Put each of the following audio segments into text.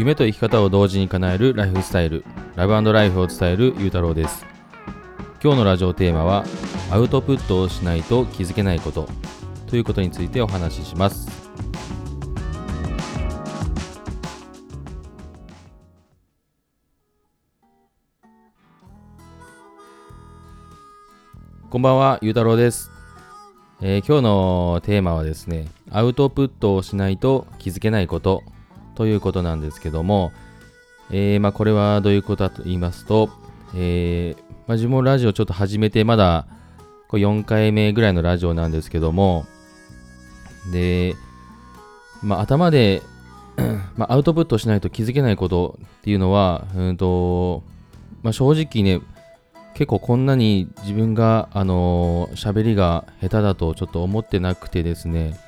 夢と生き方を同時に叶えるライフスタイルラブライフを伝えるゆうたろうです。今日のラジオテーマはアウトプットをしないと気づけないことということについてお話しします。こんばんは、ゆうたろうです、えー、今日のテーマはですね、アウトプットをしないと気づけないこと。ということなんですけども、えー、まあ、これはどういうことかと言いますと、えー、まあ、自分もラジオちょっと始めてまだこれ4回目ぐらいのラジオなんですけども、で、まあ、頭で まあ、アウトプットしないと気づけないことっていうのは、うんとまあ、正直ね、結構こんなに自分が、あのー、喋りが下手だとちょっと思ってなくてですね、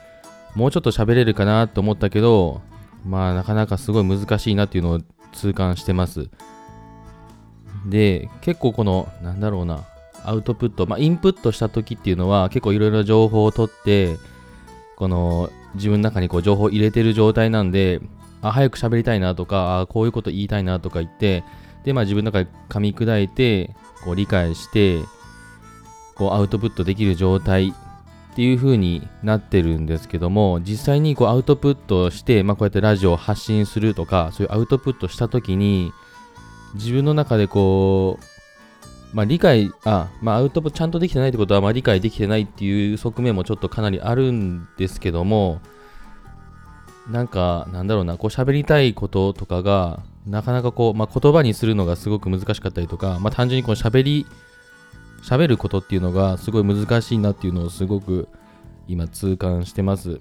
もうちょっと喋れるかなと思ったけど、まあなかなかすごい難しいなっていうのを痛感してます。で、結構この、なんだろうな、アウトプット、まあインプットした時っていうのは結構いろいろ情報を取って、この自分の中にこう情報を入れてる状態なんで、あ、早く喋りたいなとか、あ、こういうこと言いたいなとか言って、で、まあ自分の中で噛み砕いて、こう理解して、こうアウトプットできる状態っていう風になってるんですけども実際にこうアウトプットして、まあ、こうやってラジオを発信するとかそういうアウトプットした時に自分の中でこう、まあ、理解あ、まあ、アウトプットちゃんとできてないってことは、ま、理解できてないっていう側面もちょっとかなりあるんですけどもなんかなんだろうなこう喋りたいこととかがなかなかこう、ま、言葉にするのがすごく難しかったりとか、ま、単純にこう喋り喋ることっていうのがすごい難しいなっていうのをすごく今痛感してます。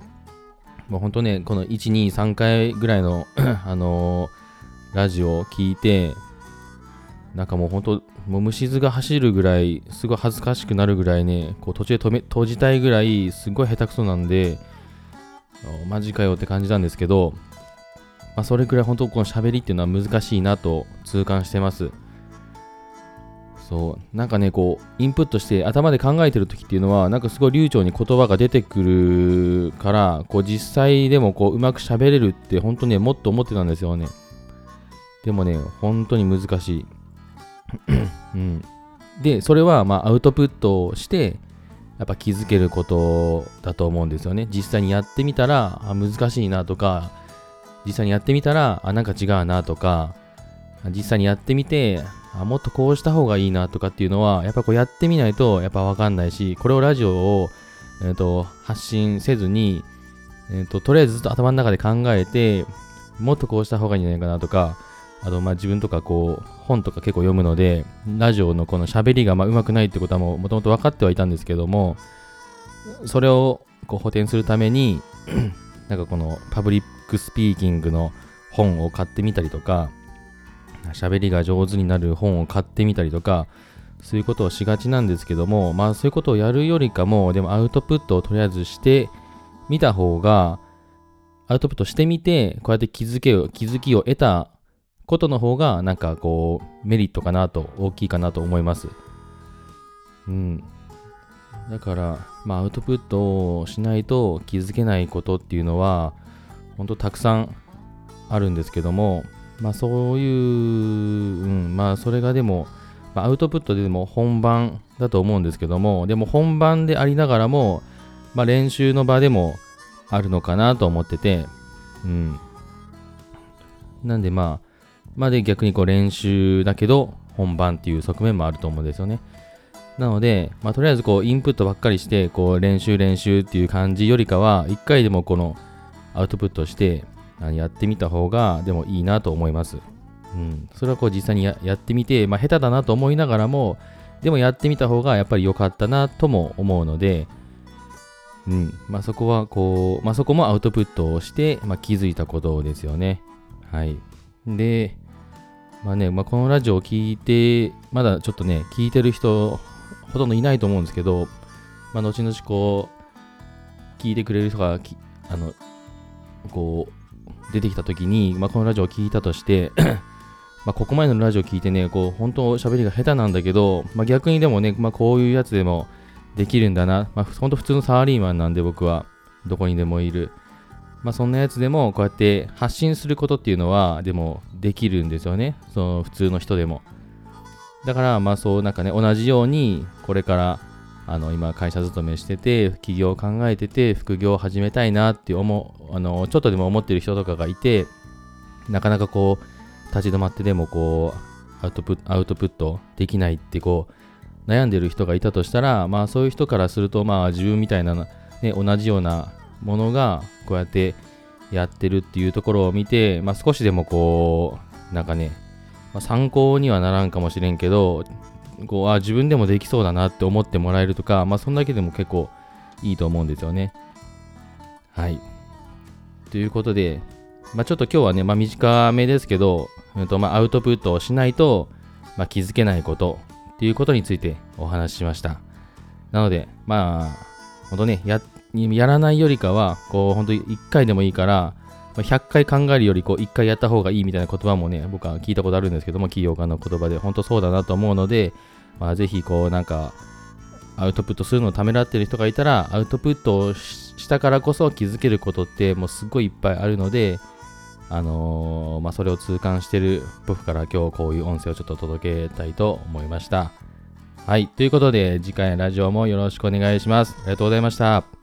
もう本当ね、この1、2、3回ぐらいの あのー、ラジオを聞いて、なんかもう本当、もう虫図が走るぐらい、すごい恥ずかしくなるぐらいね、こう途中で止め閉じたいぐらい、すごい下手くそなんで、マジかよって感じなんですけど、まあ、それくらい本当この喋りっていうのは難しいなと痛感してます。そう。なんかねこうインプットして頭で考えてる時っていうのはなんかすごい流暢に言葉が出てくるからこう実際でもこううまく喋れるって本当ねもっと思ってたんですよね。でもね本当に難しい。うん、でそれはまあアウトプットをしてやっぱ気づけることだと思うんですよね。実際にやってみたらあ難しいなとか実際にやってみたらあなんか違うなとか実際にやってみてあもっとこうした方がいいなとかっていうのは、やっぱこうやってみないとやっぱわかんないし、これをラジオを、えーと、発信せずに、えーと、とりあえずずっと頭の中で考えて、もっとこうした方がいいんじゃないかなとか、あとまあ自分とかこう本とか結構読むので、ラジオのこの喋りがまあ上手くないってことはもともと分かってはいたんですけども、それをこう補填するために、なんかこのパブリックスピーキングの本を買ってみたりとか、喋りが上手になる本を買ってみたりとか、そういうことをしがちなんですけども、まあそういうことをやるよりかも、でもアウトプットをとりあえずしてみた方が、アウトプットしてみて、こうやって気づけを、気づきを得たことの方が、なんかこう、メリットかなと、大きいかなと思います。うん。だから、まあアウトプットをしないと気づけないことっていうのは、本当たくさんあるんですけども、まあそういう、うん、まあそれがでも、まあ、アウトプットでも本番だと思うんですけども、でも本番でありながらも、まあ練習の場でもあるのかなと思ってて、うん。なんでまあ、まあで逆にこう練習だけど本番っていう側面もあると思うんですよね。なので、まあ、とりあえずこうインプットばっかりしてこう練習練習っていう感じよりかは一回でもこのアウトプットしてやってみた方がでもいいなと思います。うん、それはこう実際にやってみて、まあ、下手だなと思いながらも、でもやってみた方がやっぱり良かったなとも思うので、うんまあ、そこはこう、まあ、そこもアウトプットをして、まあ、気づいたことですよね。はい。で、まあね、まあ、このラジオを聞いて、まだちょっとね、聞いてる人、ほとんどいないと思うんですけど、まあ、後々こう、聞いてくれる人が、あの、こう、出てきた時に、まあ、このラジオを聞いたとして まここまでのラジオ聞いてね、こう本当喋りが下手なんだけど、まあ、逆にでもね、まあ、こういうやつでもできるんだな、まあ、本当普通のサラリーマンなんで僕はどこにでもいる。まあそんなやつでもこうやって発信することっていうのはでもできるんですよね。その普通の人でも。だからまあそうなんかね同じようにこれからあの今会社勤めしてて起業を考えてて副業を始めたいなって思うあのちょっとでも思ってる人とかがいてなかなかこう立ち止まってでもこうアウトプットできないってこう悩んでる人がいたとしたらまあそういう人からするとまあ自分みたいな、ね、同じようなものがこうやってやってるっていうところを見て、まあ、少しでもこうなんかね、まあ、参考にはならんかもしれんけどこうあ自分でもできそうだなって思ってもらえるとか、まあ、そんだけでも結構いいと思うんですよね。はい。ということで、まあ、ちょっと今日はね、まあ、短めですけど、えっとまあ、アウトプットをしないと、まあ、気づけないことっていうことについてお話ししました。なので、まあ、ほんとね、や、やらないよりかは、こう、ほんと1回でもいいから、100回考えるよりこう1回やった方がいいみたいな言葉もね、僕は聞いたことあるんですけども、企業家の言葉で本当そうだなと思うので、まあ、ぜひこうなんかアウトプットするのをためらってる人がいたら、アウトプットをしたからこそ気づけることってもうすっごいいっぱいあるので、あのー、まあ、それを痛感してる僕から今日こういう音声をちょっと届けたいと思いました。はい。ということで、次回のラジオもよろしくお願いします。ありがとうございました。